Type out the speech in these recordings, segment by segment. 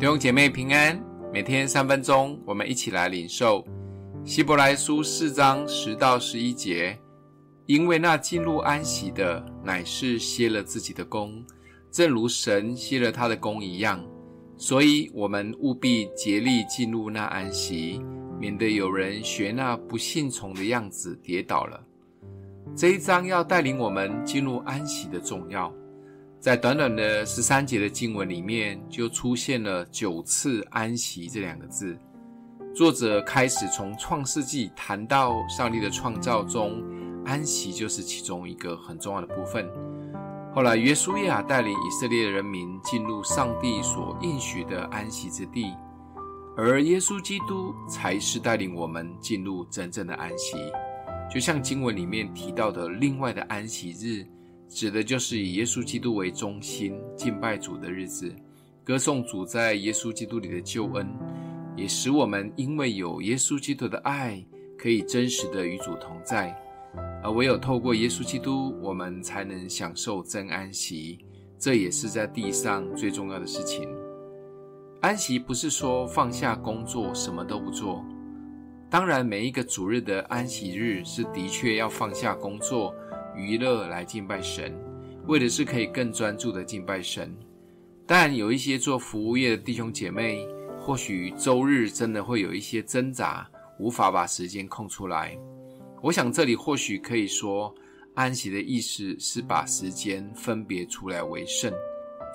弟兄姐妹平安，每天三分钟，我们一起来领受希伯来书四章十到十一节。因为那进入安息的，乃是歇了自己的工，正如神歇了他的工一样。所以，我们务必竭力进入那安息，免得有人学那不信从的样子跌倒了。这一章要带领我们进入安息的重要。在短短的十三节的经文里面，就出现了九次“安息”这两个字。作者开始从创世纪谈到上帝的创造中，安息就是其中一个很重要的部分。后来，约书亚带领以色列人民进入上帝所应许的安息之地，而耶稣基督才是带领我们进入真正的安息。就像经文里面提到的，另外的安息日。指的就是以耶稣基督为中心敬拜主的日子，歌颂主在耶稣基督里的救恩，也使我们因为有耶稣基督的爱，可以真实的与主同在。而唯有透过耶稣基督，我们才能享受真安息。这也是在地上最重要的事情。安息不是说放下工作，什么都不做。当然，每一个主日的安息日是的确要放下工作。娱乐来敬拜神，为的是可以更专注的敬拜神。但有一些做服务业的弟兄姐妹，或许周日真的会有一些挣扎，无法把时间空出来。我想这里或许可以说，安息的意思是把时间分别出来为圣。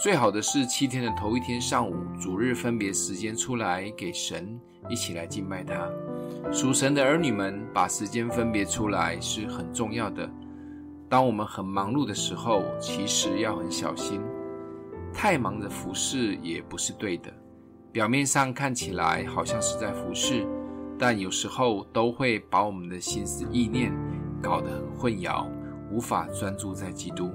最好的是七天的头一天上午，主日分别时间出来给神，一起来敬拜他。属神的儿女们把时间分别出来是很重要的。当我们很忙碌的时候，其实要很小心。太忙的服侍也不是对的。表面上看起来好像是在服侍，但有时候都会把我们的心思意念搞得很混淆，无法专注在基督。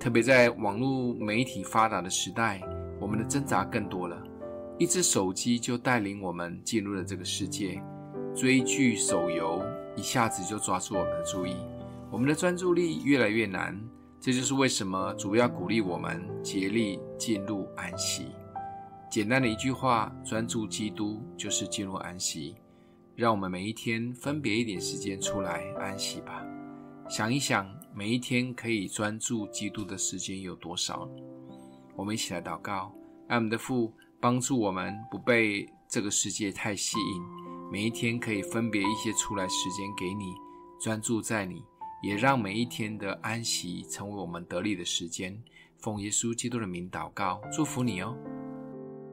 特别在网络媒体发达的时代，我们的挣扎更多了。一只手机就带领我们进入了这个世界，追剧、手游一下子就抓住我们的注意。我们的专注力越来越难，这就是为什么主要鼓励我们竭力进入安息。简单的一句话，专注基督就是进入安息。让我们每一天分别一点时间出来安息吧。想一想，每一天可以专注基督的时间有多少？我们一起来祷告，爱我们的父帮助我们不被这个世界太吸引，每一天可以分别一些出来时间给你，专注在你。也让每一天的安息成为我们得力的时间。奉耶稣基督的名祷告，祝福你哦。